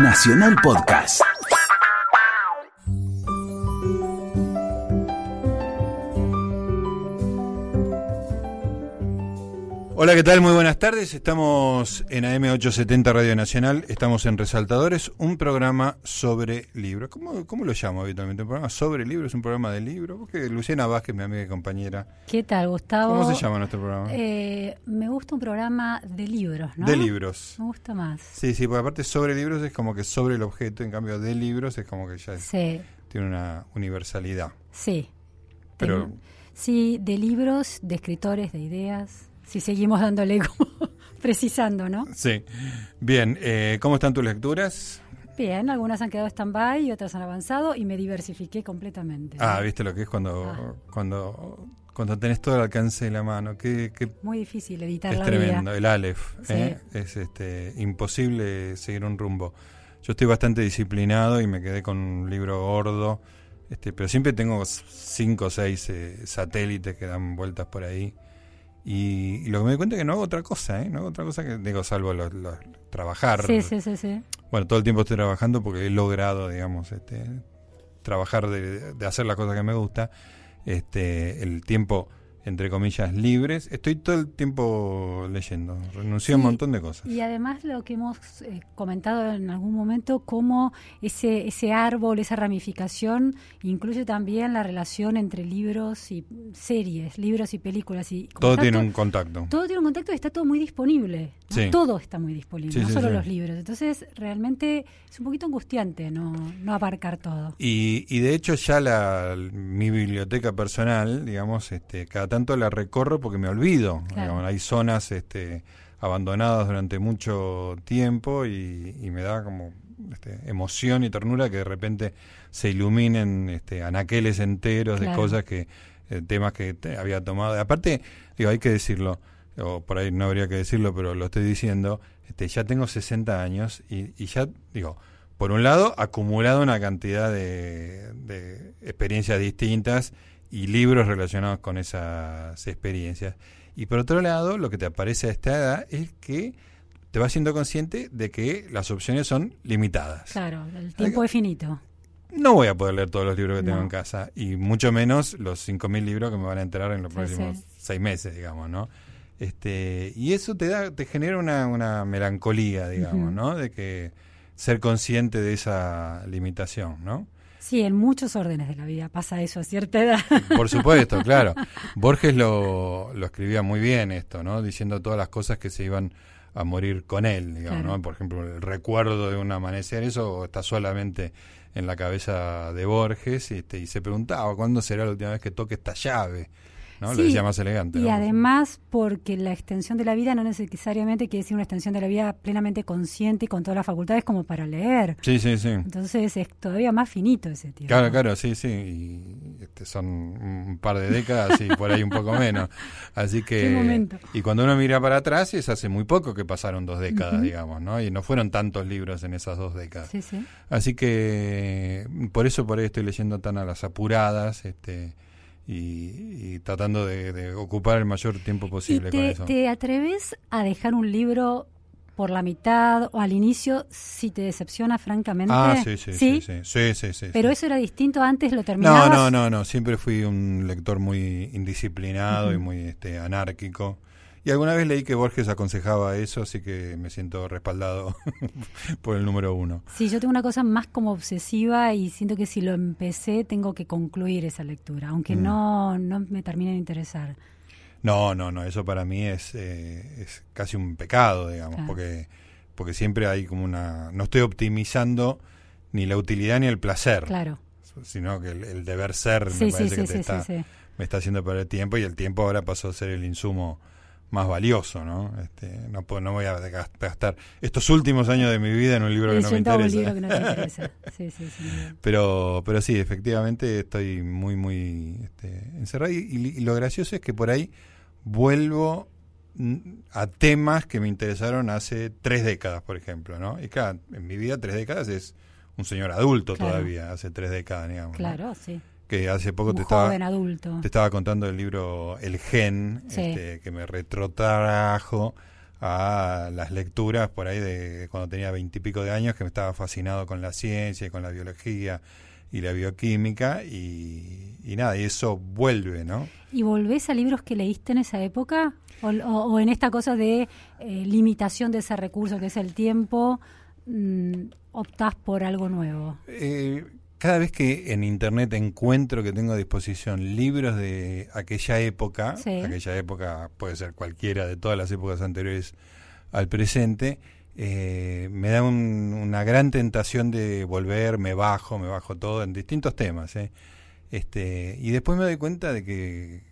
Nacional Podcast. Hola, ¿qué tal? Muy buenas tardes. Estamos en AM870 Radio Nacional. Estamos en Resaltadores, un programa sobre libros. ¿Cómo, cómo lo llamo habitualmente? ¿Un programa sobre libros? ¿Un programa de libros? Porque Luciana Vázquez, mi amiga y compañera. ¿Qué tal, Gustavo? ¿Cómo se llama nuestro programa? Eh, me gusta un programa de libros, ¿no? De libros. Me gusta más. Sí, sí, porque aparte sobre libros es como que sobre el objeto, en cambio de libros es como que ya es- Sí, tiene una universalidad. sí. Pero Sí, de libros, de escritores, de ideas. Si seguimos dándole como precisando, ¿no? sí. Bien, eh, ¿cómo están tus lecturas? Bien, algunas han quedado stand-by y otras han avanzado y me diversifiqué completamente. Ah, ¿viste lo que es cuando Ah. cuando cuando tenés todo al alcance de la mano? Qué, qué Muy difícil editar Es la tremendo, vida. el Aleph. Sí. ¿eh? Es este, imposible seguir un rumbo. Yo estoy bastante disciplinado y me quedé con un libro gordo, este, pero siempre tengo cinco o seis eh, satélites que dan vueltas por ahí. Y, y lo que me doy cuenta es que no hago otra cosa, ¿eh? No hago otra cosa que, digo, salvo los- los- trabajar. Sí, sí, sí, sí. Bueno, todo el tiempo estoy trabajando porque he logrado, digamos, este, trabajar de, de hacer las cosas que me gusta. Este, el tiempo, entre comillas, libres. Estoy todo el tiempo leyendo. Renuncié a un montón de cosas. Y además lo que hemos eh, comentado en algún momento, cómo ese, ese árbol, esa ramificación, incluye también la relación entre libros y series, libros y películas. Y Todo tiene un contacto. todo tiene un contacto y está todo muy disponible. ¿no? Sí. Todo está muy disponible, Sí, no solo los libros. Entonces, realmente es un poquito angustiante no, no abarcar todo. Y, y de hecho ya la, mi biblioteca personal, digamos, este, cada tanto la recorro porque me olvido. Claro. Digamos, hay zonas este, abandonadas durante mucho tiempo y, y me da como este, emoción y ternura que de repente se iluminen este, anaqueles enteros de cosas que, eh, temas que te- había tomado. Aparte, digo, hay que decirlo, o por ahí no habría que decirlo, pero lo estoy diciendo, este, ya tengo 60 años y, y ya, digo, por un lado, acumulado una cantidad de, de experiencias distintas y libros relacionados con esas experiencias. Y por otro lado, lo que te aparece a esta edad es que te vas siendo consciente de que las opciones son limitadas. Claro, el tiempo es finito. No voy a poder leer todos los libros que tengo en casa y mucho menos los 5.000 libros que me van a enterar en los Sí, próximos sí. seis meses, digamos, ¿no? Este, y eso te da, te genera una, una melancolía, digamos. ¿no? De que ser consciente de esa limitación, ¿no? Sí, en muchos órdenes de la vida pasa eso a cierta edad. Por supuesto, claro. Borges lo, lo escribía muy bien esto, ¿no? Diciendo todas las cosas que se iban a morir con él, digamos, Claro. ¿no? Por ejemplo, el recuerdo de un amanecer, eso está solamente en la cabeza de Borges este, y se preguntaba cuándo será la última vez que toque esta llave, ¿no? Lo Sí, decía más elegante. Y ¿no? además porque la extensión de la vida no necesariamente quiere decir una extensión de la vida plenamente consciente y con todas las facultades como para leer. Sí, sí, sí. Entonces es todavía más finito ese tiempo. Claro, claro, sí, sí. Y este, son un par de décadas y por ahí un poco menos. Así que. Y cuando uno mira para atrás, es hace muy poco que pasaron dos décadas, digamos, ¿no? Y no fueron tantos libros en esas dos décadas. Sí, sí. Así que por eso por ahí estoy leyendo tan a las apuradas, este. Y, y tratando de, de ocupar el mayor tiempo ¿Y posible con te, eso. te atreves a dejar un libro por la mitad o al inicio si te decepciona francamente? Ah, sí, sí, sí, sí, sí, sí, sí, Pero eso era distinto antes, lo No, terminabas. no, no, no. Siempre fui un lector muy indisciplinado y muy este, anárquico. Y alguna vez leí que Borges aconsejaba eso, así que me siento respaldado por el número uno. Sí, yo tengo una cosa más como obsesiva y siento que si lo empecé tengo que concluir esa lectura, aunque Mm. no, no me termine de interesar. No, no, no. Eso para mí es, eh, es casi un pecado, digamos, Claro. porque porque siempre hay como una. No estoy optimizando ni la utilidad ni el placer, Claro. sino que el, el deber ser Sí, me parece sí, que te está, me está haciendo perder tiempo y el tiempo ahora pasó a ser el insumo más valioso, ¿no? Este, no, puedo, no voy a gas- gastar estos últimos años de mi vida en un libro que no me interesa. libro que no te interesa. Sí, sí, sí. Pero, pero sí, efectivamente estoy muy, muy este, encerrado. Y, y- y lo gracioso es que por ahí vuelvo a temas que me interesaron hace tres décadas, por ejemplo, ¿no? Y claro, en mi vida tres décadas es un señor adulto Claro. todavía, hace tres décadas, digamos. ¿no? Claro, sí. Que hace poco Un te estaba, adulto. te estaba contando el libro El Gen, Sí. este, que me retrotrajo a las lecturas por ahí de cuando tenía veintipico de años, que me estaba fascinado con la ciencia y con la biología y la bioquímica y, nada, y eso vuelve, ¿no? ¿Y volvés a libros que leíste en esa época? ¿O, en esta cosa de eh, limitación de ese recurso que es el tiempo, mm, optás por algo nuevo? Eh, cada vez que en internet encuentro que tengo a disposición libros de aquella época, aquella época puede ser cualquiera de todas las épocas anteriores al presente, eh, me da una gran tentación de volver, me bajo, me bajo todo en distintos temas. Eh. Este, y después me doy cuenta de que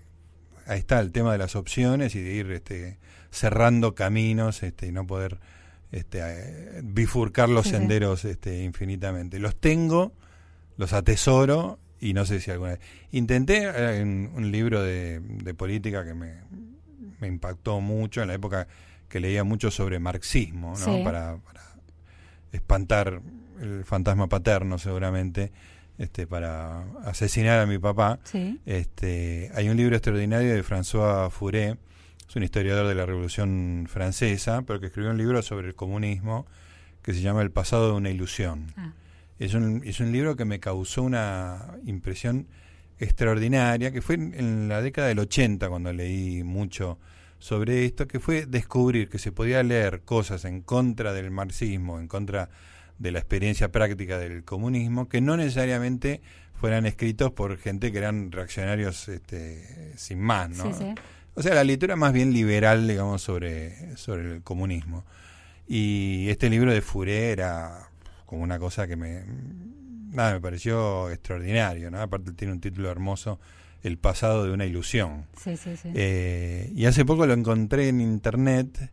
ahí está el tema de las opciones y de ir este, cerrando caminos este, y no poder este, eh, bifurcar los senderos este, infinitamente. Los tengo los atesoro y no sé si alguna vez. Intenté en un libro de, política que me, impactó mucho en la época que leía mucho sobre marxismo, ¿no? Para, espantar el fantasma paterno seguramente, este, para asesinar a mi papá. Este, hay un libro extraordinario de François Furet, es un historiador de la Revolución Francesa, pero que escribió un libro sobre el comunismo que se llama El pasado de una ilusión. Ah. Es un, es un libro que me causó una impresión extraordinaria, que fue en, la década del 80 cuando leí mucho sobre esto, que fue descubrir que se podía leer cosas en contra del marxismo, en contra de la experiencia práctica del comunismo, que no necesariamente fueran escritos por gente que eran reaccionarios este, sin más, ¿no? O sea, la lectura más bien liberal, digamos, sobre, sobre el comunismo. Y este libro de Furé era como una cosa que me nada me pareció extraordinario no aparte tiene un título hermoso el pasado de una ilusión. Sí, sí, sí. Eh, y hace poco lo encontré en internet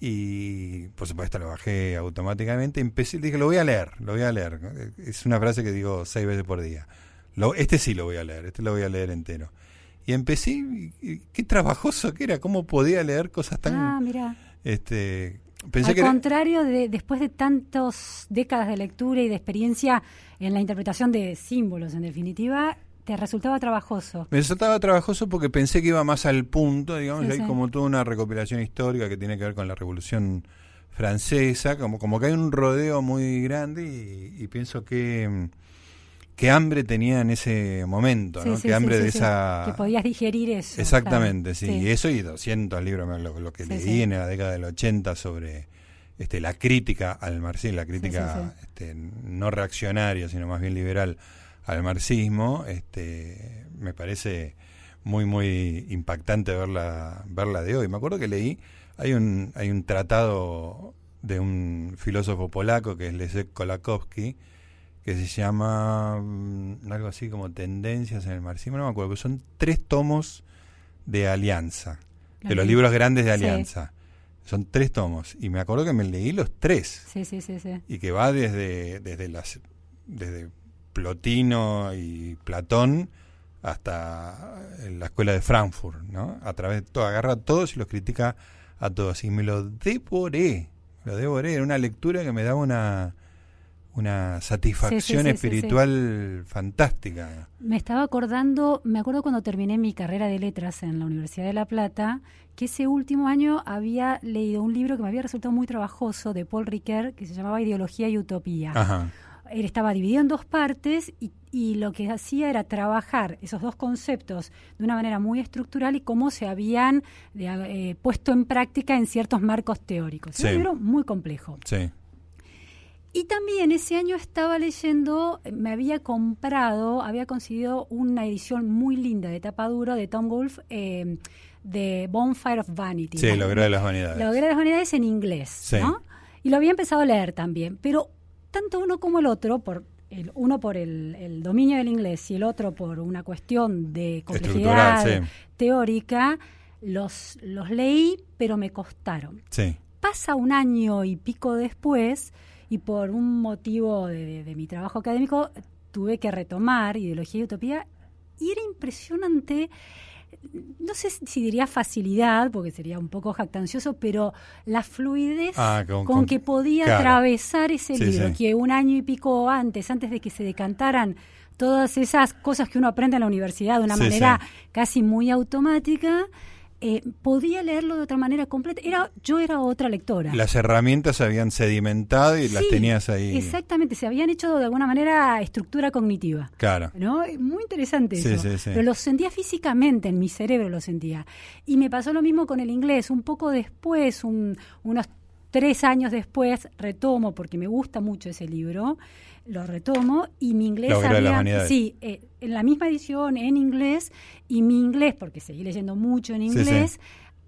y por supuesto lo bajé automáticamente. Empecé dije lo voy a leer lo voy a leer. Es una frase que digo seis veces por día. Lo, este sí lo voy a leer este lo voy a leer entero. Y empecé y, qué trabajoso que era cómo podía leer cosas tan ah, mira. este al contrario, de, después de tantas décadas de lectura y de experiencia en la interpretación de símbolos, en definitiva, te resultaba trabajoso. Me resultaba trabajoso porque pensé que iba más al punto, digamos, hay como toda una recopilación histórica que tiene que ver con la Revolución Francesa, como, como que hay un rodeo muy grande y pienso que qué hambre tenía en ese momento, ¿no? qué hambre de esa... Que podías digerir eso. Exactamente, sí. Y eso y 200 libros, lo, que leí en la década del 80 sobre este, la crítica al marxismo, la crítica este, no reaccionaria, sino más bien liberal al marxismo, este, me parece muy, muy impactante verla, verla de hoy. Me acuerdo que leí, hay un, hay un tratado de un filósofo polaco que es Leszek Kolakowski, que se llama mm, algo así como Tendencias en el Marxismo, no me acuerdo, que son tres tomos de Alianza, de los libros grandes de Alianza. Son tres tomos. Y me acuerdo que me leí los tres. Sí, sí, sí. Y que va desde, desde, las, desde Plotino y Platón hasta la escuela de Frankfurt, ¿no? A través de todo, agarra a todos y los critica a todos. Y me lo devoré, lo devoré. Era una lectura que me daba una, una satisfacción espiritual fantástica. Me estaba acordando, me acuerdo cuando terminé mi carrera de letras en la Universidad de La Plata, que ese último año había leído un libro que me había resultado muy trabajoso de Paul Ricoeur, que se llamaba Ideología y Utopía. Él estaba dividido en dos partes y, lo que hacía era trabajar esos dos conceptos de una manera muy estructural y cómo se habían eh, puesto en práctica en ciertos marcos teóricos. Es un libro muy complejo. Sí. Y también ese año estaba leyendo, me había comprado, había conseguido una edición muy linda de tapa dura de Tom Wolfe eh, de Bonfire of Vanity. Sí, Lo de las Vanidades. Lo de las Vanidades en inglés, ¿no? Y lo había empezado a leer también, pero tanto uno como el otro, por el, uno por el, dominio del inglés y el otro por una cuestión de complejidad teórica, los, los leí, pero me costaron. Sí. Pasa un año y pico después y por un motivo de, mi trabajo académico tuve que retomar Ideología y Utopía. Y era impresionante no sé si diría facilidad, porque sería un poco jactancioso, pero la fluidez ah, con, que podía atravesar ese libro, que un año y pico antes, antes de que se decantaran todas esas cosas que uno aprende en la universidad de una manera casi muy automática, eh, podía leerlo de otra manera completa. Era, yo era otra lectora. Las herramientas habían sedimentado y las tenías ahí. Exactamente, se habían hecho de alguna manera estructura cognitiva. Claro. ¿no? Muy interesante eso. Pero lo sentía físicamente, en mi cerebro lo sentía. Y me pasó lo mismo con el inglés. Un poco después, unos tres años después, retomo, porque me gusta mucho ese libro, lo retomo y mi inglés había, sí, eh, en la misma edición en inglés y mi inglés, porque seguí leyendo mucho en inglés,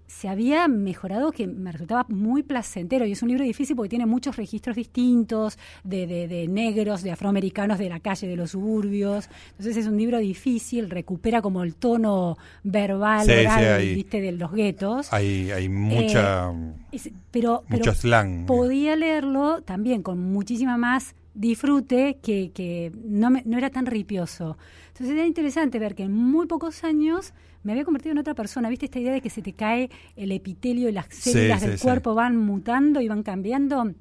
se había mejorado que me resultaba muy placentero y es un libro difícil porque tiene muchos registros distintos de, de, negros, de afroamericanos de la calle, de los suburbios. Entonces es un libro difícil, recupera como el tono verbal, oral, ¿viste? de los guetos. Hay, hay mucha, eh, pero, mucho slang. Podía leerlo también con muchísima más disfrute que, que no, me, no era tan ripioso. Entonces era interesante ver que en muy pocos años me había convertido en otra persona. ¿Viste esta idea de que se te cae el epitelio y las células del cuerpo van mutando y van cambiando?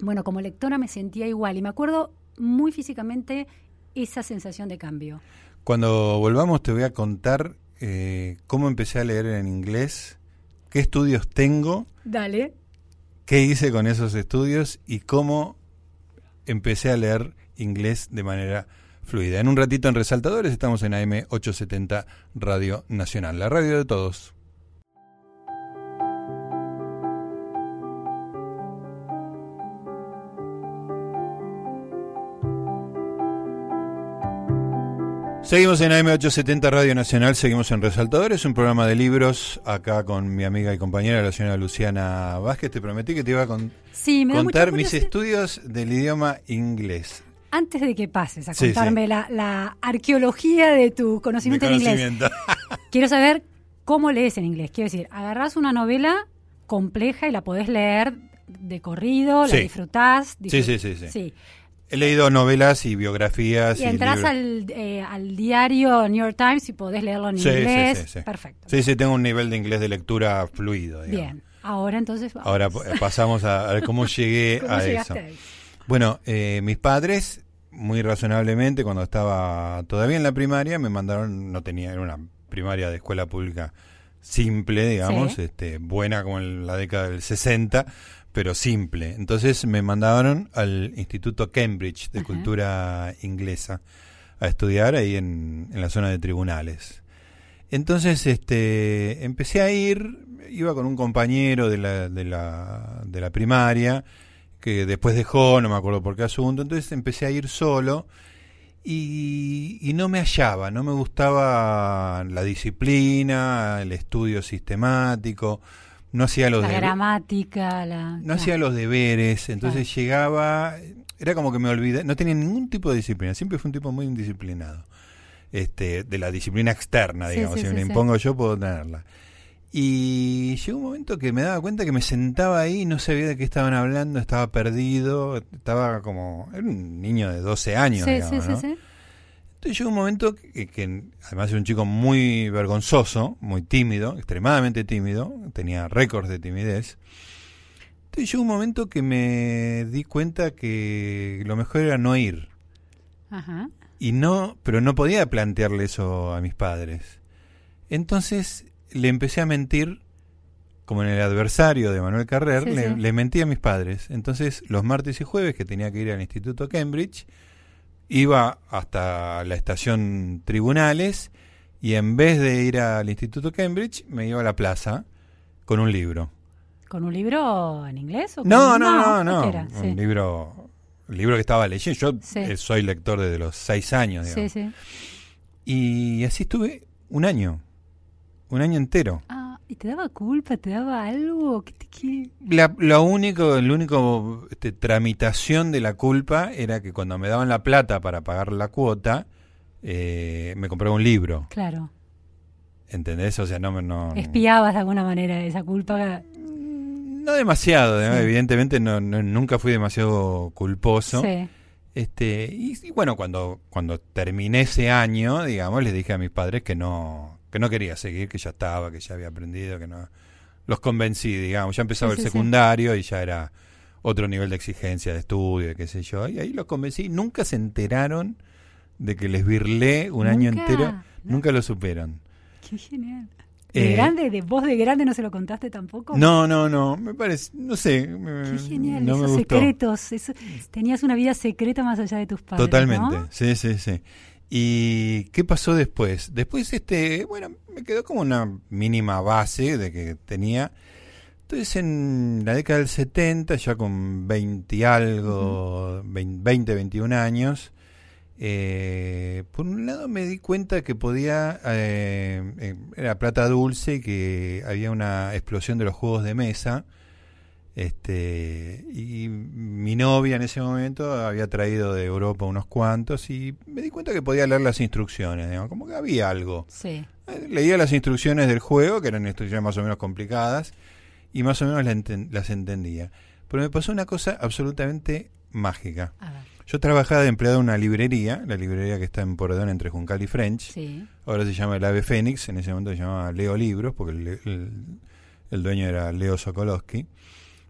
Bueno, como lectora me sentía igual y me acuerdo muy físicamente esa sensación de cambio. Cuando volvamos te voy a contar eh, cómo empecé a leer en inglés, qué estudios tengo. Dale. ¿Qué hice con esos estudios y cómo empecé a leer inglés de manera fluida. En un ratito en Resaltadores estamos en AM 870 Radio Nacional, la radio de todos. Seguimos en AM870 Radio Nacional, seguimos en Resaltadores, un programa de libros acá con mi amiga y compañera, la señora Luciana Vázquez. Te prometí que te iba a contar mis estudios del idioma inglés. Antes de que pases a contarme La, arqueología de tu conocimiento en inglés, quiero saber cómo lees en inglés. Quiero decir, agarras una novela compleja y la podés leer de corrido, la disfrutás. sí, sí, sí. sí. He leído novelas y biografías. Y, entras al, eh, al, diario New York Times y podés leerlo en inglés. Sí, Perfecto. Sí, sí, tengo un nivel de inglés de lectura fluido. Bien. Ahora entonces. Ahora pasamos a, ver cómo llegué a eso. Bueno, eh, mis padres, muy razonablemente, cuando estaba todavía en la primaria, me mandaron, no tenía, era una primaria de escuela pública simple, digamos, este, buena como en la década del 60, pero simple. Entonces me mandaron al Instituto Cambridge de Cultura Inglesa a estudiar ahí en, la zona de tribunales. Entonces este, empecé a ir, iba con un compañero de la, de la, de la primaria, que después dejó, no me acuerdo por qué asunto, entonces empecé a ir solo y, y, no me hallaba, no me gustaba la disciplina, el estudio sistemático, no hacía los la gramática, la, no hacía los deberes, entonces llegaba, era como que me olvidé, no tenía ningún tipo de disciplina, siempre fue un tipo muy indisciplinado. Este, de la disciplina externa, digamos, si me impongo yo puedo tenerla. Y llegó un momento que me daba cuenta que me sentaba ahí y no sabía de qué estaban hablando, estaba perdido, estaba como, era un niño de 12 años, digamos, ¿no? Entonces llegó un momento que, además era un chico muy vergonzoso, muy tímido, extremadamente tímido, tenía récords de timidez. Entonces llegó un momento que me di cuenta que lo mejor era no ir. Ajá. Y no, pero no podía plantearle eso a mis padres. Entonces le empecé a mentir, como en el adversario de Manuel Carrer, le, le mentí a mis padres. Entonces los martes y jueves que tenía que ir al Instituto Cambridge, iba hasta la estación Tribunales y en vez de ir al Instituto Cambridge me iba a la plaza con un libro. ¿Con un libro en inglés? O no, no, no, no, un libro, libro que estaba leyendo. Yo eh, soy lector desde los seis años. Digamos. Sí, sí. Y así estuve un año, un año entero. Ah ¿Y te daba culpa? ¿Te daba algo? ¿Qué te, La, lo único, el único este, tramitación de la culpa era que cuando me daban la plata para pagar la cuota, eh, me compraba un libro. Claro. ¿Entendés? O sea, no... no ¿Espiabas de alguna manera esa culpa? No demasiado, evidentemente no, nunca fui demasiado culposo. Sí. Este, y, y, bueno, cuando, cuando terminé ese año, digamos, les dije a mis padres que no, que no quería seguir, que ya estaba, que ya había aprendido, que no... Los convencí, digamos, ya empezaba el secundario y ya era otro nivel de exigencia, de estudio, de qué sé yo. Y ahí los convencí. Nunca se enteraron de que les virlé un año entero. Nunca lo supieron. Qué genial. ¿De Eh, grande? ¿De vos de grande no se lo contaste tampoco? No, no, no, me parece, no sé. me- Qué genial, no esos secretos. eso- tenías una vida secreta más allá de tus padres. Totalmente, ¿no? sí, sí, sí. ¿Y qué pasó después? Después, este, bueno, me quedó como una mínima base de que tenía. Entonces, en la década del 70, ya con 20 y algo, 20, 21 años, eh, por un lado me di cuenta que podía, eh, eh, era plata dulce, que había una explosión de los juegos de mesa. Este, y mi novia en ese momento había traído de Europa unos cuantos y me di cuenta que podía leer las instrucciones, digamos, como que había algo. Sí. Eh, Leía las instrucciones del juego, que eran instrucciones más o menos complicadas, y más o menos la enten- las entendía. Pero me pasó una cosa absolutamente mágica. A ver. Yo trabajaba de empleado en una librería, la librería que está en Porredón entre Juncal y French. Sí. Ahora se llama el Ave Fénix, en ese momento se llamaba Leo Libros, porque el, el- el dueño era Leo Sokolowski.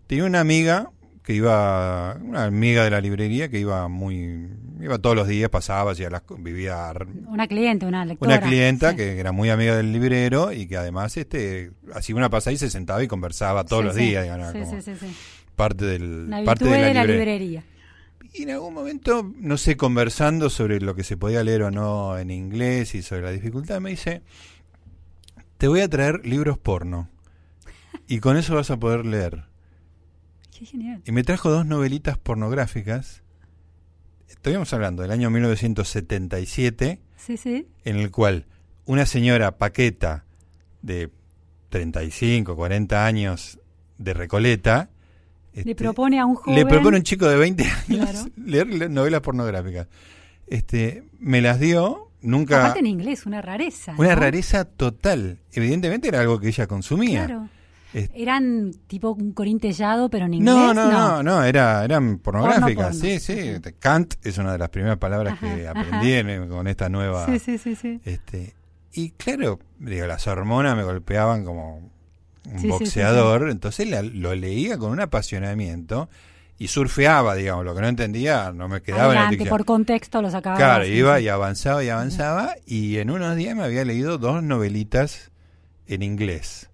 Tenía una amiga que iba, una amiga de la librería que iba muy, iba todos los días, pasaba, hacía las, vivía Una cliente, una lectora. una clienta sí. que era muy amiga del librero y que además este hacía una pasada y se sentaba y conversaba todos Sí, los sí. días, digamos, Sí, como sí, sí, sí. parte del Una parte de la, de la librería. y en algún momento, no sé, conversando sobre lo que se podía leer o no en inglés y sobre la dificultad, me dice, te voy a traer libros porno. Y con eso vas a poder leer. Qué genial. Y me trajo dos novelitas pornográficas. Estuvimos hablando del año 1977, Sí, sí. en el cual una señora paqueta de 35, 40 años de Recoleta, Le este, propone a un joven. le propone a un chico de 20 años Claro. leer le- novelas pornográficas. Este, me las dio, nunca... Aparte en inglés, una rareza. Una ¿no? rareza total. Evidentemente era algo que ella consumía. Claro. Eran tipo un corintellado, pero en inglés. No, no, no, no, era, eran pornográficas. porno. Sí, sí. Kant es una de las primeras palabras que aprendí en- con esta nueva... Sí, sí, sí, sí. Este, y claro, digo, las hormonas me golpeaban como un Sí, sí, boxeador, entonces la- lo leía con un apasionamiento y surfeaba, digamos, lo que no entendía no me quedaba en dicción. por contexto lo sacaba. Claro, iba y avanzaba y avanzaba y en unos días me había leído dos novelitas en inglés.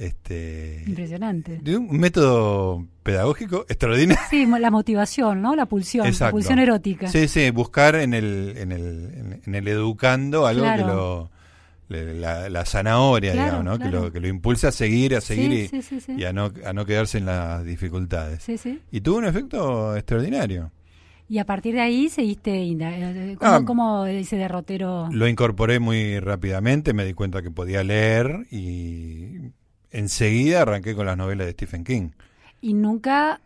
Este, Impresionante. de un método pedagógico extraordinario. Sí, la motivación, ¿no? La pulsión, la pulsión erótica. Sí, sí, buscar en el, en el, en- el educando algo Claro. que lo, la, la zanahoria, Claro, digamos, ¿no? Que, lo, que lo impulsa a seguir, a seguir sí, y, sí, sí, sí. y a, no, a no quedarse en las dificultades. Sí, sí. Y tuvo un efecto extraordinario. Y a partir de ahí seguiste, inda- eh, ¿cómo, Ah. cómo ese derrotero? Lo incorporé muy rápidamente, me di cuenta que podía leer y enseguida arranqué con las novelas de Stephen King. ¿Y nunca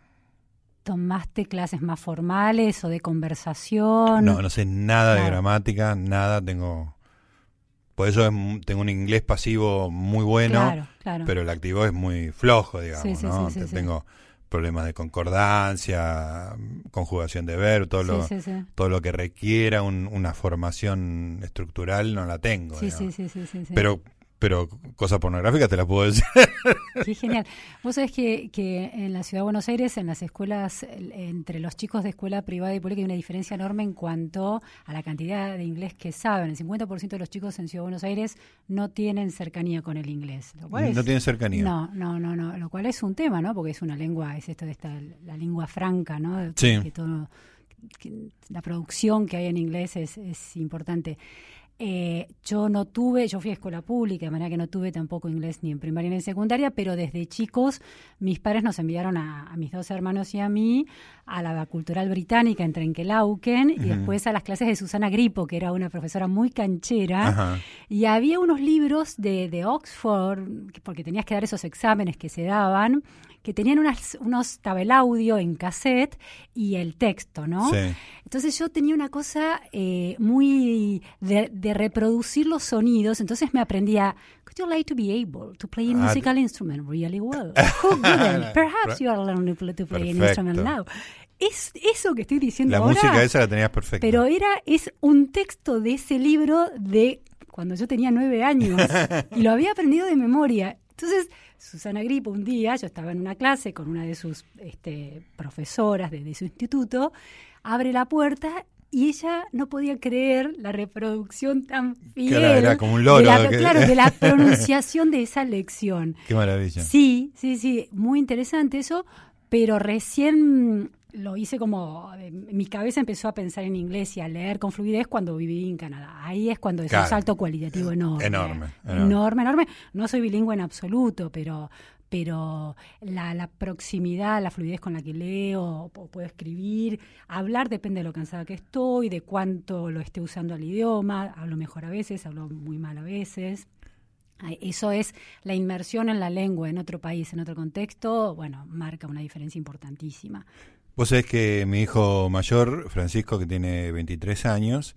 tomaste clases más formales o de conversación? No, no sé nada de gramática, nada, tengo... Por eso es tengo un inglés pasivo muy bueno, Claro, claro. pero el activo es muy flojo, digamos, Sí, sí, ¿no? sí, sí, Te- sí. Tengo problemas de concordancia, conjugación de verbo, todo, lo, todo lo que requiera un- una formación estructural no la tengo. Sí, sí, sí, sí. Pero, pero cosas pornográficas te las puedo decir. Qué genial. Vos sabés que, que en la Ciudad de Buenos Aires, en las escuelas, el- entre los chicos de escuela privada y pública, hay una diferencia enorme en cuanto a la cantidad de inglés que saben. El 50% de los chicos en Ciudad de Buenos Aires no tienen cercanía con el inglés. Lo cual es- no tienen cercanía. No, no, no, no, lo cual es un tema, ¿no? Porque es una lengua, es esto de esta, la lengua franca, ¿no? Sí. Que todo, que la producción que hay en inglés es, es importante. Eh, yo no tuve, yo fui a escuela pública, de manera que no tuve tampoco inglés ni en primaria ni en secundaria, pero desde chicos mis padres nos enviaron a, a mis dos hermanos y a mí a la cultural británica en Trenquelauquen y después a las clases de Susana Gripo, que era una profesora muy canchera. Ajá. Y había unos libros de, de Oxford, que- porque tenías que dar esos exámenes que se daban, que tenían unas, unos estaba el audio en cassette y el texto, ¿no? Sí. Entonces yo tenía una cosa eh, muy de, de reproducir los sonidos, entonces me aprendía, could you like to be able to play a Ah, musical instrument really well? Who wouldn't? Perhaps you are learning to play an instrument now. Es eso que estoy diciendo La ahora. música esa la tenías perfecta. Pero era, es un texto de ese libro de cuando yo tenía nueve años y lo había aprendido de memoria. Entonces, Susana Gripo, un día, yo estaba en una clase con una de sus este, profesoras de, de su instituto, abre la puerta y ella no podía creer la reproducción tan fiel. Claro, era como un loro. De la, que- Claro, de la pronunciación de esa lección. Qué maravilla. Sí, sí, sí, muy interesante eso, pero recién lo hice como, eh, mi cabeza empezó a pensar en inglés y a leer con fluidez cuando viví en Canadá. Ahí es cuando es Claro. un salto cualitativo enorme. Enorme, enorme. Enorme, enorme. No soy bilingüe en absoluto, pero pero la, proximidad, la fluidez con la que leo, puedo escribir, hablar depende de lo cansada que estoy, de cuánto lo esté usando el idioma, hablo mejor a veces, hablo muy mal a veces. Eso es la inmersión en la lengua en otro país, en otro contexto, bueno, marca una diferencia importantísima. Vos sabés que mi hijo mayor, Francisco, que tiene 23 años,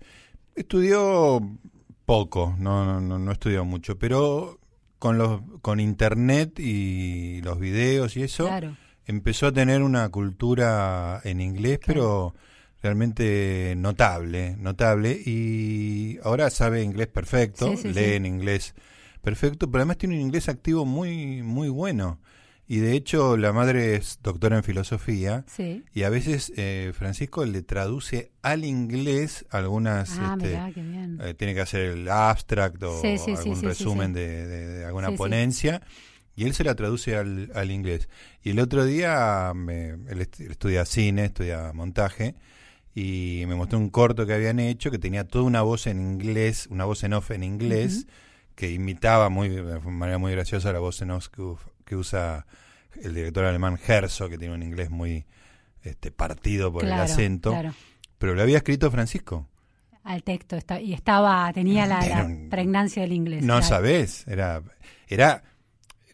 estudió poco, no, no, no estudió mucho, pero con, los, con internet y los videos y eso, Claro, empezó a tener una cultura en inglés, pero realmente notable, notable, y ahora sabe inglés perfecto, Sí, sí, lee sí. en inglés perfecto, pero además tiene un inglés activo muy, muy bueno. Y de hecho la madre es doctora en filosofía sí. y a veces eh, Francisco le traduce al inglés algunas... Ah, este, mirá, qué bien. eh, tiene que hacer el abstract o Sí, sí, sí, algún resumen. De, de- de alguna ponencia y él se la traduce al, al inglés. Y el otro día me- él est- estudia cine, estudia montaje y me mostró un corto que habían hecho que tenía toda una voz en inglés, una voz en off en inglés que imitaba muy de manera muy graciosa la voz en off que, usa el director alemán Herzog, que tiene un inglés muy este partido por claro, el acento, claro. pero lo había escrito Francisco. Al texto está, y estaba, tenía la, pregnancia del inglés. No claro. sabés, era, era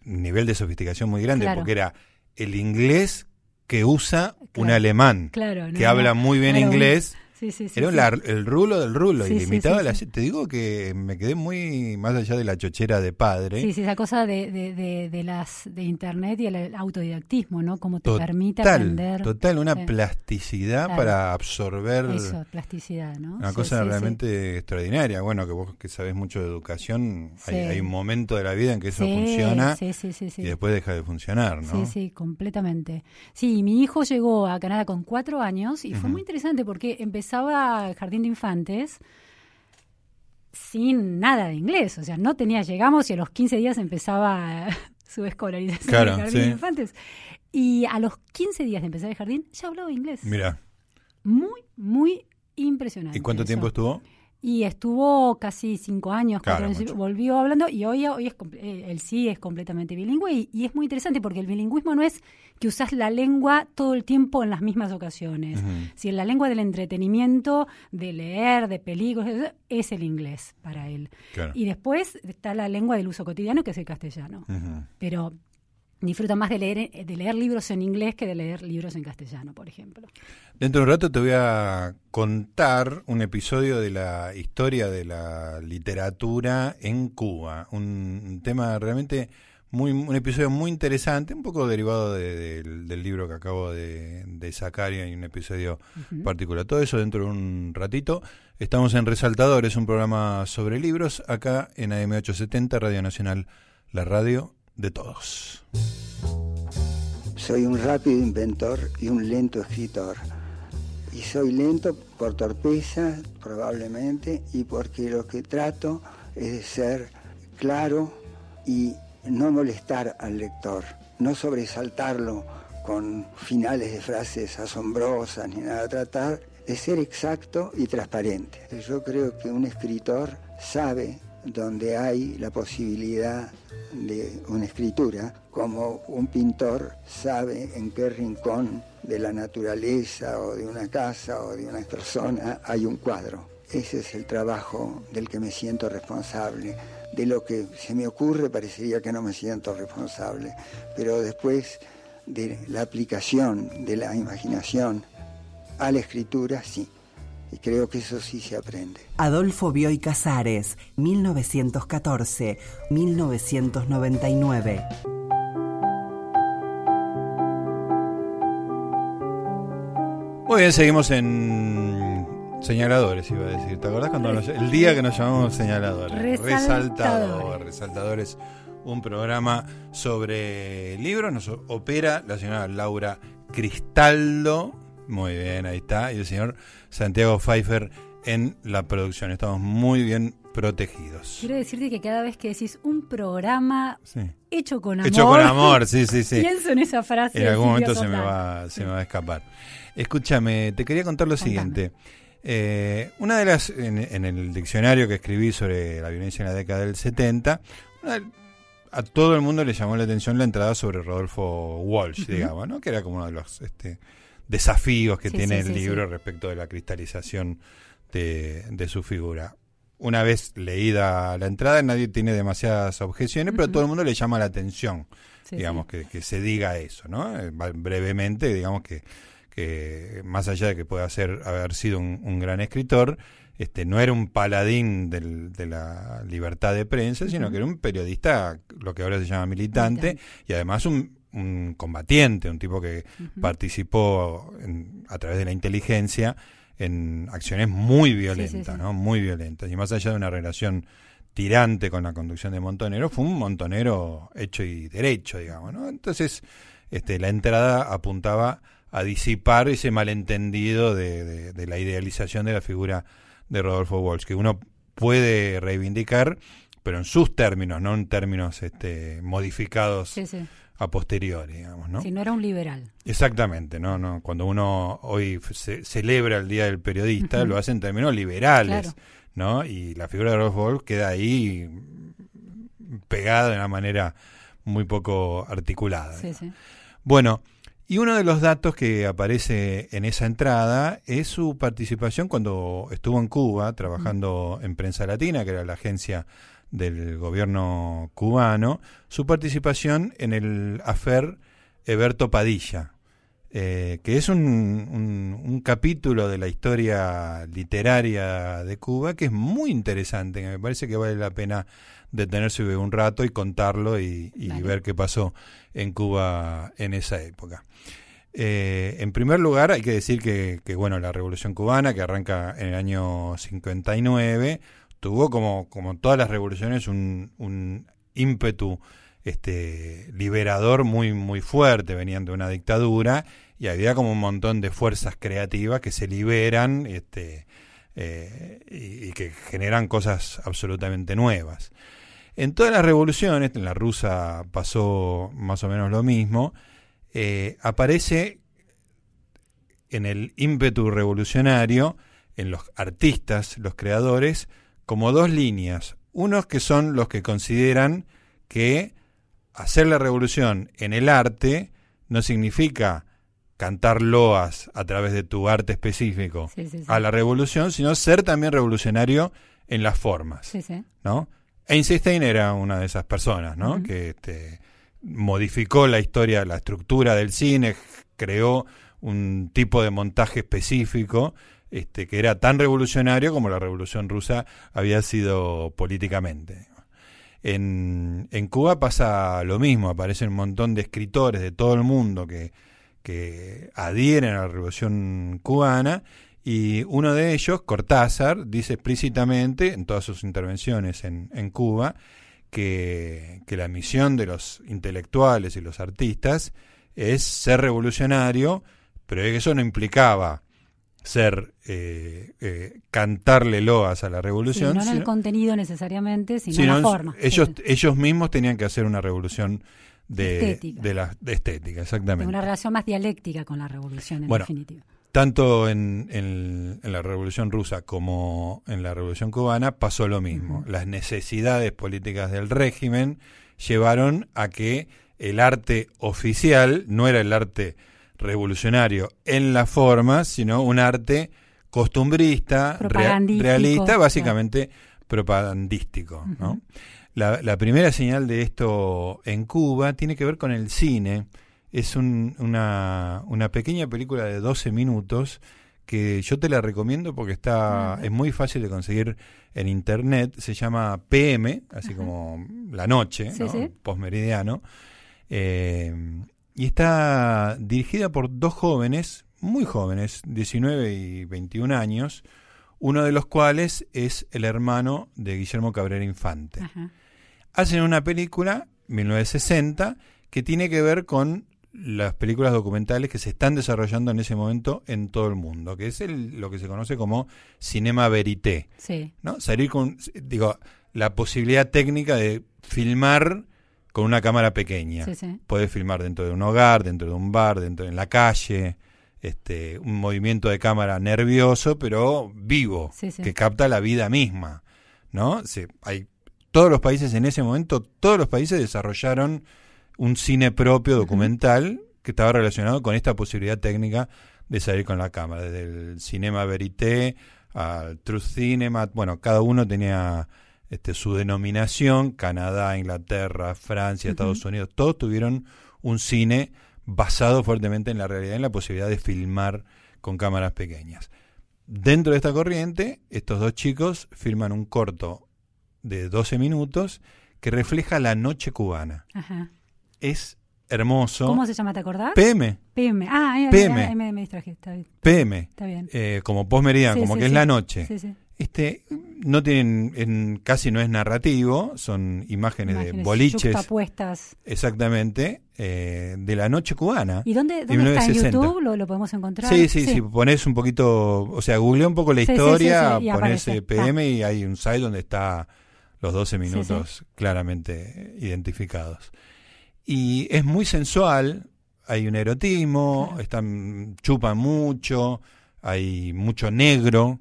nivel de sofisticación muy grande, Claro. porque era el inglés que usa un alemán, Claro, que no, habla muy bien inglés, Sí, sí, sí. era la- el rulo del rulo, sí, la-. Te digo que me quedé muy más allá de la chochera de padre. Sí, sí, esa cosa de, de, de, de las de internet y el autodidactismo, ¿no? Como te Total, permite aprender. total, una plasticidad Claro. para absorber Eso, plasticidad, ¿no? una cosa realmente extraordinaria. Bueno, que vos que sabés mucho de educación, hay, un momento de la vida en que eso funciona y después deja de funcionar, ¿no? Sí, sí, completamente. Sí, mi hijo llegó a Canadá con cuatro años y fue muy interesante porque empezaba el jardín de infantes sin nada de inglés. O sea, no tenía, llegamos y a los 15 días empezaba su escolarización Claro, en el jardín sí. de infantes. Y a los 15 días de empezar el jardín ya hablaba inglés. Mira, Muy, muy impresionante. ¿y cuánto eso. tiempo estuvo? Y estuvo casi cinco años, Claro, años, volvió hablando y hoy, hoy es, comple- eh, él sí es completamente bilingüe y, y es muy interesante porque el bilingüismo no es que usás la lengua todo el tiempo en las mismas ocasiones. Si la lengua del entretenimiento, de leer, de películas, es el inglés para él. Claro. Y después está la lengua del uso cotidiano que es el castellano. Pero disfruta más de leer, de leer libros en inglés que de leer libros en castellano, por ejemplo. Dentro de un rato te voy a contar un episodio de la historia de la literatura en Cuba. Un, tema realmente muy, un episodio muy interesante, un poco derivado de- del- del libro que acabo de, de sacar y hay un episodio particular. Todo eso dentro de un ratito. Estamos en Resaltadores, un programa sobre libros, acá en AM870, Radio Nacional, la radio de todos. Soy un rápido inventor y un lento escritor. Y soy lento por torpeza, probablemente, y porque lo que trato es de ser claro y no molestar al lector, no sobresaltarlo con finales de frases asombrosas ni nada, tratar de ser exacto y transparente. Yo creo que un escritor sabe donde hay la posibilidad de una escritura, como un pintor sabe en qué rincón de la naturaleza o de una casa o de una persona hay un cuadro. Ese es el trabajo del que me siento responsable. De lo que se me ocurre parecería que no me siento responsable, pero después de la aplicación de la imaginación a la escritura, sí. Y creo que eso sí se aprende. Adolfo Bioy Casares, 1914-1999. Muy bien, seguimos en señaladores, iba a decir. ¿Te acordás cuando nos- el día que nos llamamos señaladores? Resaltadores. Resaltador, Resaltadores, un programa sobre libros. Nos opera la señora Laura Cristaldo, Muy bien, ahí está. Y el señor Santiago Pfeiffer en la producción. Estamos muy bien protegidos. Quiero decirte que cada vez que decís un programa hecho con amor. Hecho con amor, sí, sí, sí. Pienso en esa frase. En algún momento se me, va, se me va a escapar. Escúchame, te quería contar lo siguiente. Eh, una de las, en, el diccionario que escribí sobre la violencia en la década del 70, a todo el mundo le llamó la atención la entrada sobre Rodolfo Walsh, digamos, ¿no? que era como uno de los este, desafíos que tiene el libro respecto de la cristalización de, de su figura. Una vez leída la entrada, nadie tiene demasiadas objeciones, pero todo el mundo le llama la atención, digamos, Que, que, se diga eso, ¿no? Eh, brevemente, digamos que, que más allá de que pueda ser, haber sido un, gran escritor, este, no era un paladín de la libertad de prensa, sino que era un periodista, lo que ahora se llama militante, y además un, un combatiente, un tipo que participó a través de la inteligencia en acciones muy violentas, ¿no? Muy violentas. Y más allá de una relación tirante con la conducción de Montonero, fue un montonero hecho y derecho, digamos, ¿no? Entonces, este, la entrada apuntaba a disipar ese malentendido de, de, la idealización de la figura de Rodolfo Walsh, que uno puede reivindicar, pero en sus términos, no en términos este, modificados sí, a posteriori, digamos, ¿no? Si no era un liberal. Exactamente, ¿no? no Cuando uno hoy celebra el Día del Periodista, lo hace en términos liberales, ¿no? Y la figura de Rolf Wolf queda ahí pegada de una manera muy poco articulada. Sí, sí. Bueno, y uno de los datos que aparece en esa entrada es su participación cuando estuvo en Cuba trabajando en Prensa Latina, que era la agencia del gobierno cubano, su participación en el afer Eberto Padilla, eh, que es un, un, capítulo de la historia literaria de Cuba que es muy interesante, que me parece que vale la pena detenerse un rato y contarlo y, ver qué pasó en Cuba en esa época. Eh, en primer lugar, hay que decir que, que, bueno, la Revolución Cubana, que arranca en el año 59, tuvo como, como todas las revoluciones un, un ímpetu este, liberador muy, muy fuerte, venían de una dictadura y había como un montón de fuerzas creativas que se liberan este, eh, y, que generan cosas absolutamente nuevas. En todas las revoluciones, en la rusa pasó más o menos lo mismo, eh, aparece en el ímpetu revolucionario, en los artistas, los creadores, como dos líneas. Unos que son los que consideran que hacer la revolución en el arte no significa cantar loas a través de tu arte específico a la revolución, sino ser también revolucionario en las formas. ¿no? Einstein era una de esas personas, ¿no? Que este, modificó la historia, la estructura del cine, creó un tipo de montaje específico este, que era tan revolucionario como la revolución rusa había sido políticamente. En, Cuba pasa lo mismo, aparecen un montón de escritores de todo el mundo que, que adhieren a la revolución cubana y uno de ellos, Cortázar, dice explícitamente en todas sus intervenciones en, Cuba que, que, la misión de los intelectuales y los artistas es ser revolucionario, pero eso no implicaba ser eh, eh, cantarle loas a la revolución. no en el contenido necesariamente, sino, en la forma. Ellos, ellos mismos tenían que hacer una revolución de estética. De la, de estética, exactamente. Una relación más dialéctica con la revolución, en definitiva. Tanto en, en, la revolución rusa como en la revolución cubana pasó lo mismo. Las necesidades políticas del régimen llevaron a que el arte oficial no era el arte revolucionario en la forma, sino un arte costumbrista, realista, básicamente propagandístico. ¿no? La, primera señal de esto en Cuba tiene que ver con el cine. Es una, una pequeña película de 12 minutos que yo te la recomiendo porque está es muy fácil de conseguir en internet. Se llama PM, así como la noche, postmeridiano. Eh, y está dirigida por dos jóvenes, muy jóvenes, 19 y 21 años, uno de los cuales es el hermano de Guillermo Cabrera Infante. Hacen una película, 1960, que tiene que ver con las películas documentales que se están desarrollando en ese momento en todo el mundo, que es el, lo que se conoce como cinema verité. Sí. ¿no? Salir con, digo, la posibilidad técnica de filmar con una cámara pequeña. Sí, sí. Puedes filmar dentro de un hogar, dentro de un bar, dentro en la calle, este, un movimiento de cámara nervioso, pero vivo, Sí, que capta la vida misma, ¿no? Hay todos los países en ese momento, todos los países desarrollaron un cine propio documental que estaba relacionado con esta posibilidad técnica de salir con la cámara, desde el cinema verité al truth cinema, bueno, cada uno tenía este, su denominación, Canadá, Inglaterra, Francia, Estados Unidos, todos tuvieron un cine basado fuertemente en la realidad, en la posibilidad de filmar con cámaras pequeñas. Dentro de esta corriente, estos dos chicos filman un corto de 12 minutos que refleja la noche cubana. Ajá. Es hermoso. ¿Cómo se llama, te acordás? PM, PM. Ah, ahí, ahí, PM. ahí me, me distraje. Está bien. PM, Está bien. eh, como postmeridiano, Sí, como sí, que es la noche. Sí, sí. Este no tienen, en, casi no es narrativo, son imágenes, de boliches, exactamente, eh, de la noche cubana. ¿Y dónde, de dónde está en 1960. YouTube? ¿Lo, lo podemos encontrar? Sí, sí, si pones un poquito, o sea, googleé un poco la Sí, sí, historia, sí, sí, pones eh, PM y hay un site donde está los 12 Sí, minutos claramente identificados. Y es muy sensual, hay un erotismo, Claro. están chupan mucho, hay mucho negro.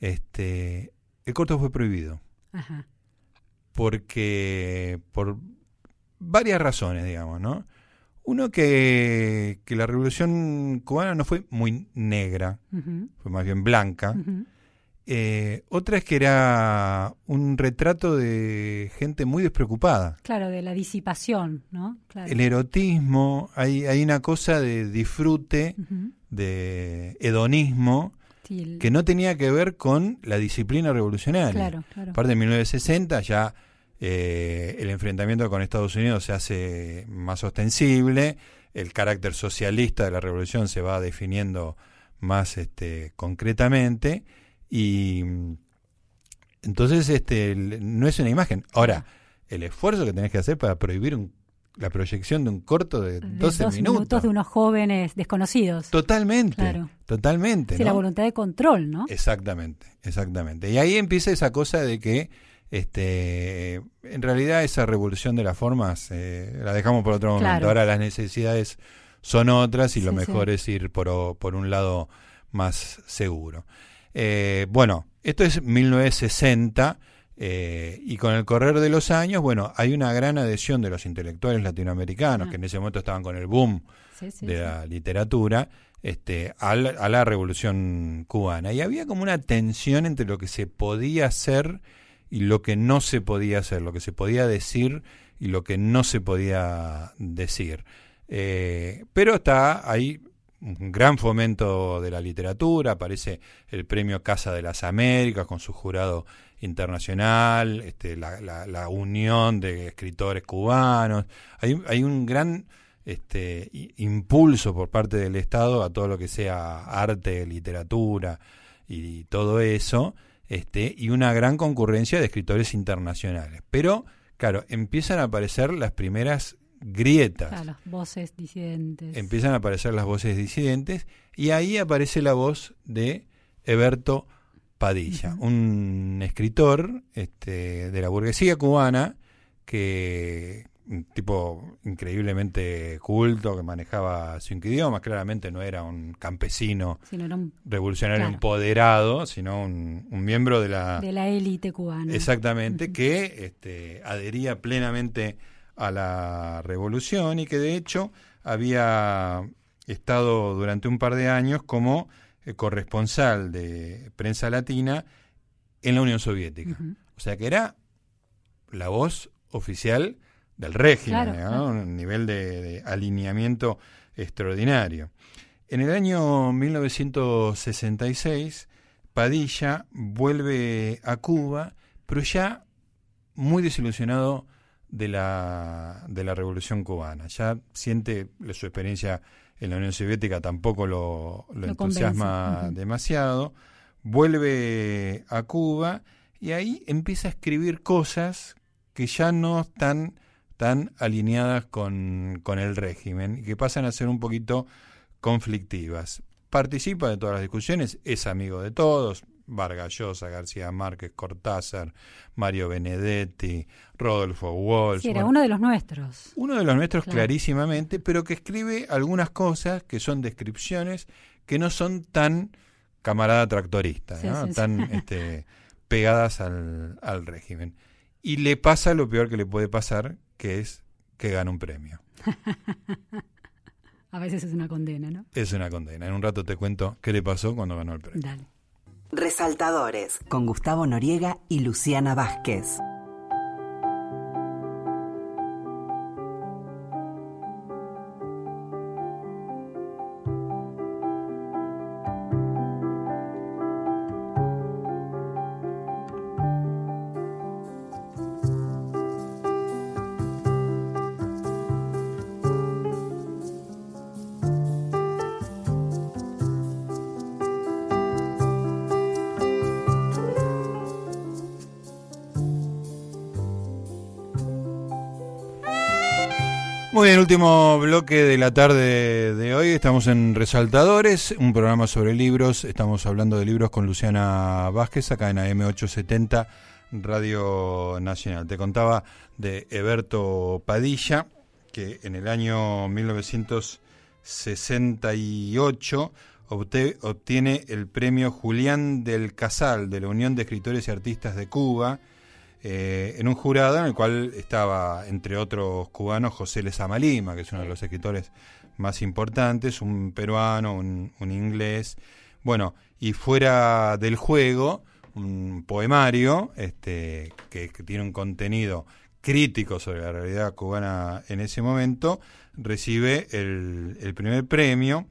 Este, el corto fue prohibido Ajá. porque por varias razones, digamos, ¿no? Uno que, que la revolución cubana no fue muy negra, fue más bien blanca. Eh, otra es que era un retrato de gente muy despreocupada. Claro, de la disipación, ¿no? Claro. El erotismo, hay, hay una cosa de disfrute, de hedonismo, el- que no tenía que ver con la disciplina revolucionaria. Claro, claro. Aparte de 1960 ya eh, el enfrentamiento con Estados Unidos se hace más ostensible, el carácter socialista de la revolución se va definiendo más este, concretamente y entonces este no es una imagen. Ahora, el esfuerzo que tenés que hacer para prohibir un- la proyección de un corto de De 12 dos minutos. de unos jóvenes desconocidos. Totalmente, Claro. totalmente. Sí, la voluntad de control, ¿no? Exactamente, exactamente. Y ahí empieza esa cosa de que este en realidad esa revolución de las formas eh, la dejamos por otro momento. Claro. Ahora las necesidades son otras y lo mejor sí. es ir por, por un lado más seguro. Eh, bueno, esto es 1960 eh, y con el correr de los años, bueno, hay una gran adhesión de los intelectuales latinoamericanos Ah. que en ese momento estaban con el boom Sí, sí, de sí. la literatura este, a, la, a la revolución cubana. Y había como una tensión entre lo que se podía hacer y lo que no se podía hacer, lo que se podía decir y lo que no se podía decir. Eh, pero está ahí un gran fomento de la literatura, aparece el premio Casa de las Américas con su jurado internacional, este, la, la- la unión de escritores cubanos, hay, hay un gran este, impulso por parte del Estado a todo lo que sea arte, literatura y todo eso, este, y una gran concurrencia de escritores internacionales. Pero, claro, empiezan a aparecer las primeras grietas Claro, las voces disidentes. empiezan a aparecer las voces disidentes y ahí aparece la voz de Eberto Padilla, un escritor este, de la burguesía cubana que un tipo increíblemente culto que manejaba cinco idiomas, claramente no era un campesino era un- revolucionario Claro. empoderado, sino un, un miembro de la, de la élite cubana. Exactamente, que este, adhería plenamente a la revolución y que de hecho había estado durante un par de años como eh, corresponsal de prensa latina en la Unión Soviética. O sea que era la voz oficial del régimen, Claro, ¿no? claro. un nivel de, de alineamiento extraordinario. En el año 1966, Padilla vuelve a Cuba, pero ya muy desilusionado de la, de la revolución cubana. Ya siente su experiencia en la Unión Soviética, tampoco lo, lo Lo entusiasma demasiado. Vuelve a Cuba y ahí empieza a escribir cosas que ya no están tan alineadas con, con el régimen y que pasan a ser un poquito conflictivas. Participa de todas las discusiones, es amigo de todos, Vargas Llosa, García Márquez, Cortázar, Mario Benedetti, Rodolfo Walsh. Sí, era uno de los nuestros. Uno de los nuestros clarísimamente, pero que escribe algunas cosas que son descripciones que no son tan camarada tractorista, ¿no? tan Este, pegadas al, al régimen. Y le pasa lo peor que le puede pasar, que es que gana un premio. A veces es una condena, ¿no? Es una condena. En un rato te cuento qué le pasó cuando ganó el premio. Dale. Resaltadores con Gustavo Noriega y Luciana Vázquez. Muy bien, último bloque de la tarde de hoy. Estamos en Resaltadores, un programa sobre libros. Estamos hablando de libros con Luciana Vázquez, acá en AM870, Radio Nacional. Te contaba de Eberto Padilla, que en el año 1968 obtiene el premio Julián del Casal de la Unión de Escritores y Artistas de Cuba eh, en un jurado en el cual estaba, entre otros cubanos, José Lezama Lima, que es uno de los escritores más importantes, un peruano, un, inglés. Bueno, y fuera del juego, un poemario este, que, tiene un contenido crítico sobre la realidad cubana en ese momento, recibe el, primer premio.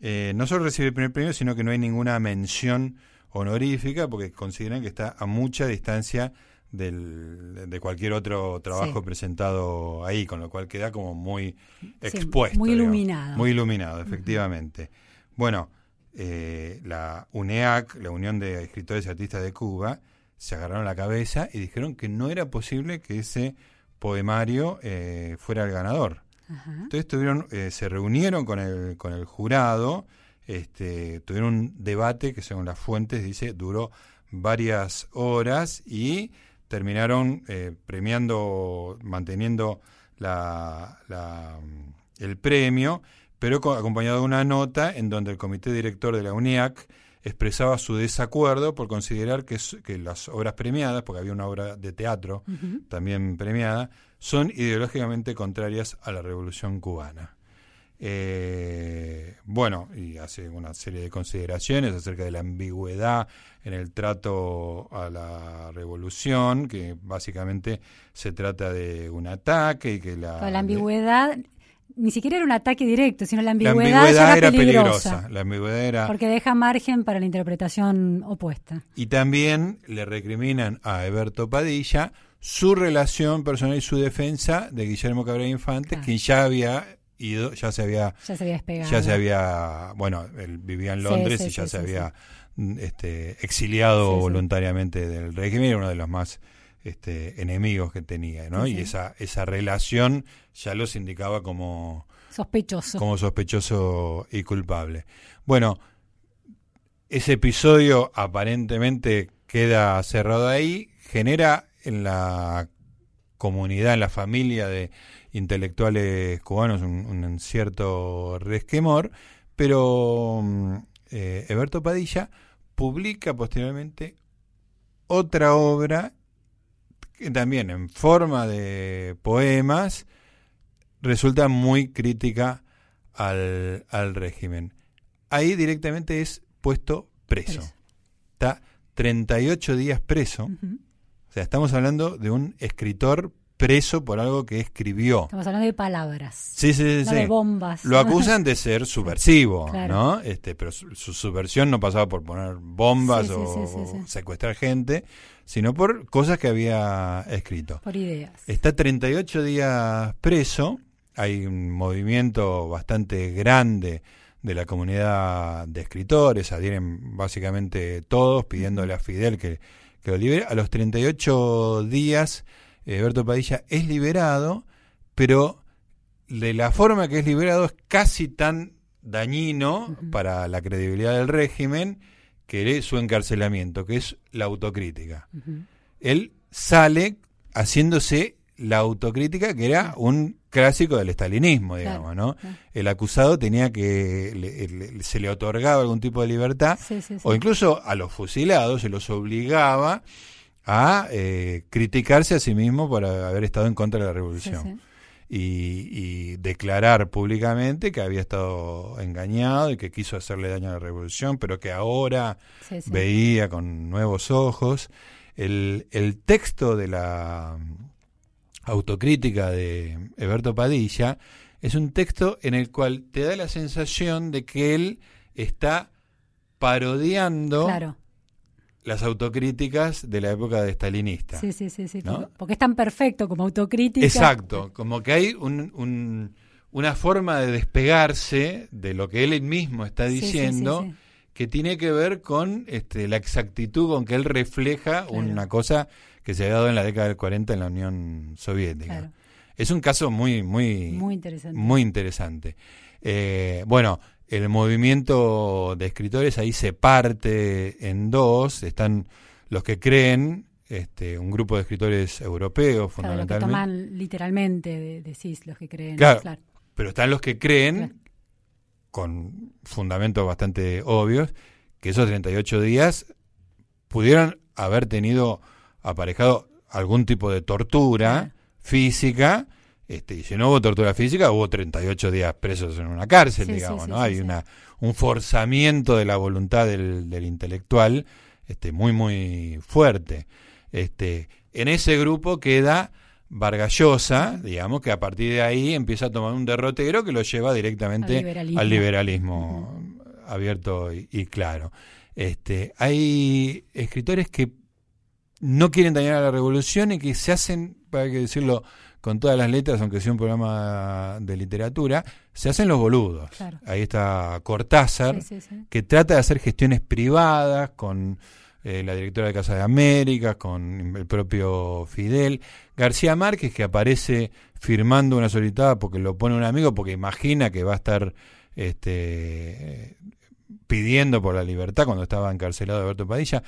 Eh, no solo recibe el primer premio, sino que no hay ninguna mención honorífica, porque consideran que está a mucha distancia del, de cualquier otro trabajo presentado ahí, con lo cual queda como muy expuesto. muy iluminado. Muy iluminado, efectivamente. Bueno, eh, la UNEAC, la Unión de Escritores y Artistas de Cuba, se agarraron la cabeza y dijeron que no era posible que ese poemario eh, fuera el ganador. Entonces tuvieron, eh, se reunieron con el, con el jurado, este, tuvieron un debate que según las fuentes dice duró varias horas y terminaron eh, premiando, manteniendo la, el premio, pero acompañado de una nota en donde el comité director de la UNIAC expresaba su desacuerdo por considerar que, que las obras premiadas, porque había una obra de teatro también premiada, son ideológicamente contrarias a la revolución cubana. Eh, bueno, y hace una serie de consideraciones acerca de la ambigüedad en el trato a la revolución, que básicamente se trata de un ataque y que la... la ambigüedad... ni siquiera era un ataque directo, sino la ambigüedad, era, peligrosa. La ambigüedad era... Porque deja margen para la interpretación opuesta. Y también le recriminan a Eberto Padilla su relación personal y su defensa de Guillermo Cabrera Infante, que ya había ya se había ya se había despegado. ya se había bueno él vivía en Londres y ya se había mm, este, exiliado voluntariamente del régimen era uno de los más este, enemigos que tenía no y esa esa relación ya los indicaba como sospechoso. como sospechoso y culpable. Bueno ese episodio aparentemente queda cerrado ahí genera en la comunidad en la familia de intelectuales cubanos un, cierto resquemor, pero mm, eh, Eberto Padilla publica posteriormente otra obra que también en forma de poemas resulta muy crítica al, al régimen. Ahí directamente es puesto preso. Está 38 días preso. O sea, estamos hablando de un escritor preso por algo que escribió. Estamos hablando de palabras. Sí, sí, sí. de bombas. Lo acusan de ser subversivo, ¿no? Este, pero su, subversión no pasaba por poner bombas o, secuestrar gente, sino por cosas que había escrito. Por ideas. Está 38 días preso. Hay un movimiento bastante grande de la comunidad de escritores, adhieren básicamente todos pidiéndole a Fidel que, que lo libere. A los 38 días Berto Padilla es liberado, pero de la forma que es liberado es casi tan dañino para la credibilidad del régimen que es su encarcelamiento, que es la autocrítica. Él sale haciéndose la autocrítica, que era un clásico del estalinismo, digamos, ¿no? El acusado tenía que, se le otorgaba algún tipo de libertad, o incluso a los fusilados se los obligaba a eh, criticarse a sí mismo por haber estado en contra de la revolución. Y, declarar públicamente que había estado engañado y que quiso hacerle daño a la revolución, pero que ahora veía con nuevos ojos. El, el texto de la autocrítica de Eberto Padilla es un texto en el cual te da la sensación de que él está parodiando las autocríticas de la época de stalinista. Sí, sí, sí, sí porque es tan perfecto como autocrítica. Exacto, como que hay un, una forma de despegarse de lo que él mismo está diciendo que tiene que ver con este, la exactitud con que él refleja una cosa que se ha dado en la década del 40 en la Unión Soviética. Es un caso muy, muy, muy interesante. Muy interesante. Eh, bueno, el movimiento de escritores ahí se parte en dos. Están los que creen, este, un grupo de escritores europeos, fundamentalmente. Claro, que toman literalmente, decís, los que creen. Claro, pero están los que creen, con fundamentos bastante obvios, que esos 38 días pudieran haber tenido aparejado algún tipo de tortura física. Este, y si no hubo tortura física, hubo 38 días presos en una cárcel, digamos, ¿no? Hay una un forzamiento de la voluntad del, del, intelectual este, muy, muy fuerte. Este, en ese grupo queda Vargallosa, digamos, que a partir de ahí empieza a tomar un derrotero que lo lleva directamente al liberalismo, abierto y, y, claro. Este, hay escritores que no quieren dañar a la revolución y que se hacen, para que decirlo con todas las letras, aunque sea un programa de literatura, se hacen los boludos. Ahí está Cortázar, que trata de hacer gestiones privadas con eh, la directora de Casa de América, con el propio Fidel. García Márquez, que aparece firmando una solicitada porque lo pone un amigo, porque imagina que va a estar este, pidiendo por la libertad cuando estaba encarcelado Alberto Padilla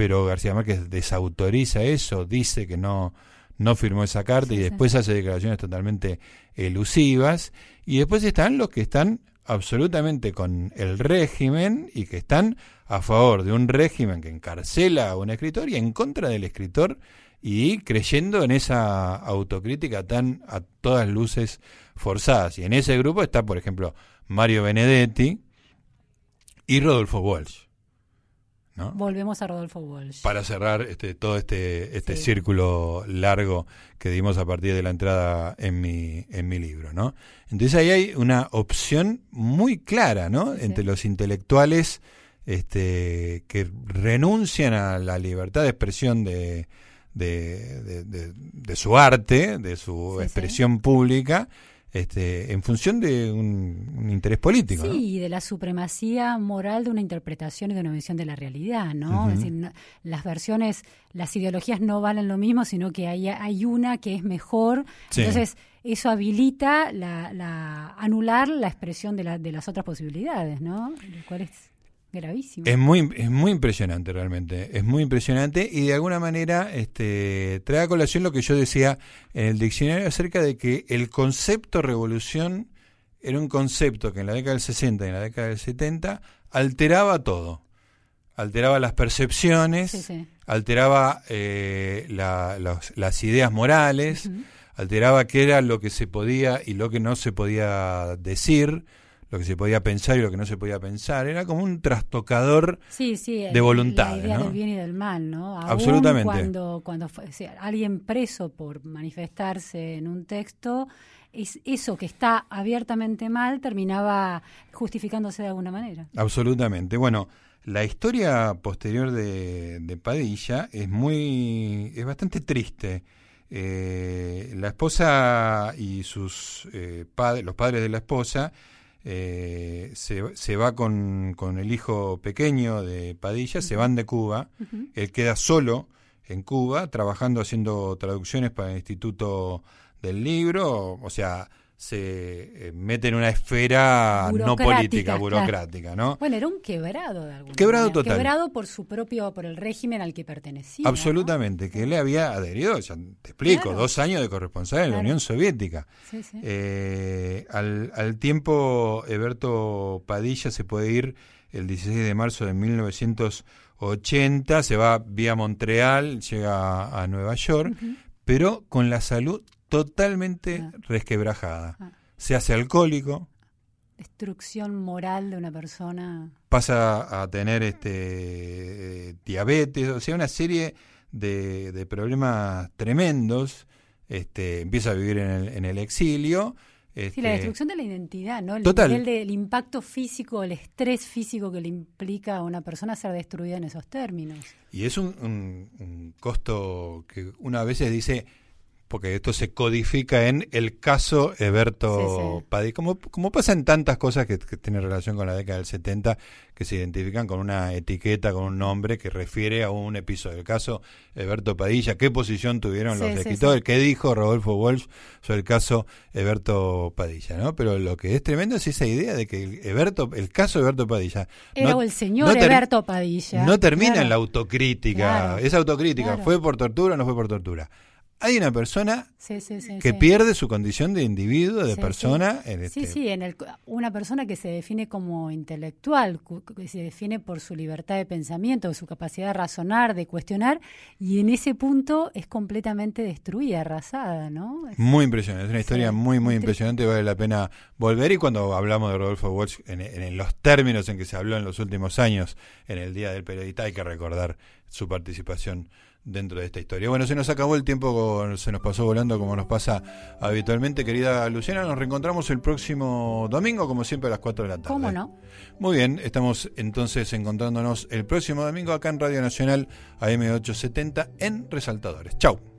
pero García Márquez desautoriza eso, dice que no, no firmó esa carta y después hace declaraciones totalmente elusivas. Y después están los que están absolutamente con el régimen y que están a favor de un régimen que encarcela a un escritor y en contra del escritor y creyendo en esa autocrítica tan a todas luces forzadas. Y en ese grupo está, por ejemplo, Mario Benedetti y Rodolfo Walsh. Volvemos a Rodolfo Walsh. Para cerrar este, todo este, este círculo largo que dimos a partir de la entrada en mi, en mi libro, ¿no? Entonces ahí hay una opción muy clara, ¿no? Entre los intelectuales este, que renuncian a la libertad de expresión de, de, de, su arte, de su expresión pública, este, en función de un, interés político. Sí, y de la supremacía moral de una interpretación y de una visión de la realidad, ¿no? Es decir, las versiones, las ideologías no valen lo mismo, sino que hay, hay una que es mejor. Entonces, eso habilita la, la, anular la expresión de, la, de las otras posibilidades, ¿no? Lo cual es Gravísimo. Es muy, es muy impresionante realmente, es muy impresionante y de alguna manera este, trae a colación lo que yo decía en el diccionario acerca de que el concepto revolución era un concepto que en la década del 60 y en la década del 70 alteraba todo. Alteraba las percepciones, alteraba eh, las ideas morales, alteraba qué era lo que se podía y lo que no se podía decir lo que se podía pensar y lo que no se podía pensar. Era como un trastocador de voluntad. La idea del bien y del mal, ¿no? Absolutamente. Cuando, cuando fue, alguien preso por manifestarse en un texto, es eso que está abiertamente mal terminaba justificándose de alguna manera. Absolutamente. Bueno, la historia posterior de, de Padilla es muy, es bastante triste. Eh, la esposa y sus eh, padres, los padres de la esposa, eh, se, se, va con, con, el hijo pequeño de Padilla, se van de Cuba, él queda solo en Cuba, trabajando haciendo traducciones para el Instituto del libro, o sea, se eh, mete en una esfera no política, burocrática, ¿no? Bueno, era un quebrado de alguna Quebrado total. Quebrado por su propio, por el régimen al que pertenecía. Absolutamente, que él había adherido, ya te explico, dos años de corresponsal en la Unión Soviética. Sí, sí. Eh, al, al tiempo, Eberto Padilla se puede ir el 16 de marzo de 1980, se va vía Montreal, llega a, Nueva York, pero con la salud totalmente ah. resquebrajada. Ah. Se hace alcohólico. Destrucción moral de una persona. Pasa a tener este diabetes, o sea, una serie de, problemas tremendos. Este, empieza a vivir en el, en el exilio. sí, la este, destrucción de la identidad, ¿no? El nivel del impacto físico, el estrés físico que le implica a una persona ser destruida en esos términos. Y es un, un costo que una vez dice, porque esto se codifica en el caso Eberto Padilla, como, como pasa en tantas cosas que, tienen relación con la década del 70, que se identifican con una etiqueta, con un nombre que refiere a un episodio. El caso Eberto Padilla, qué posición tuvieron los escritores, qué dijo Rodolfo Walsh sobre el caso Eberto Padilla, ¿no? Pero lo que es tremendo es esa idea de que el, Eberto, el caso Eberto Padilla... Era el señor Eberto Padilla. No termina en la autocrítica, esa autocrítica, ¿fue por tortura o no fue por tortura? Hay una persona que pierde su condición de individuo, de persona. En este... Sí, sí, en el, una persona que se define como intelectual, que se define por su libertad de pensamiento, su capacidad de razonar, de cuestionar, y en ese punto es completamente destruida, arrasada, ¿no? muy impresionante, es una historia muy, muy impresionante, vale la pena volver. Y cuando hablamos de Rodolfo Walsh, en, en los términos en que se habló en los últimos años, en el Día del Periodista, hay que recordar su participación dentro de esta historia. Bueno, se nos acabó el tiempo, se nos pasó volando como nos pasa habitualmente, querida Luciana. Nos reencontramos el próximo domingo, como siempre, a las 4 de la tarde. ¿Cómo no? Muy bien, estamos entonces encontrándonos el próximo domingo acá en Radio Nacional AM870 en Resaltadores. Chau.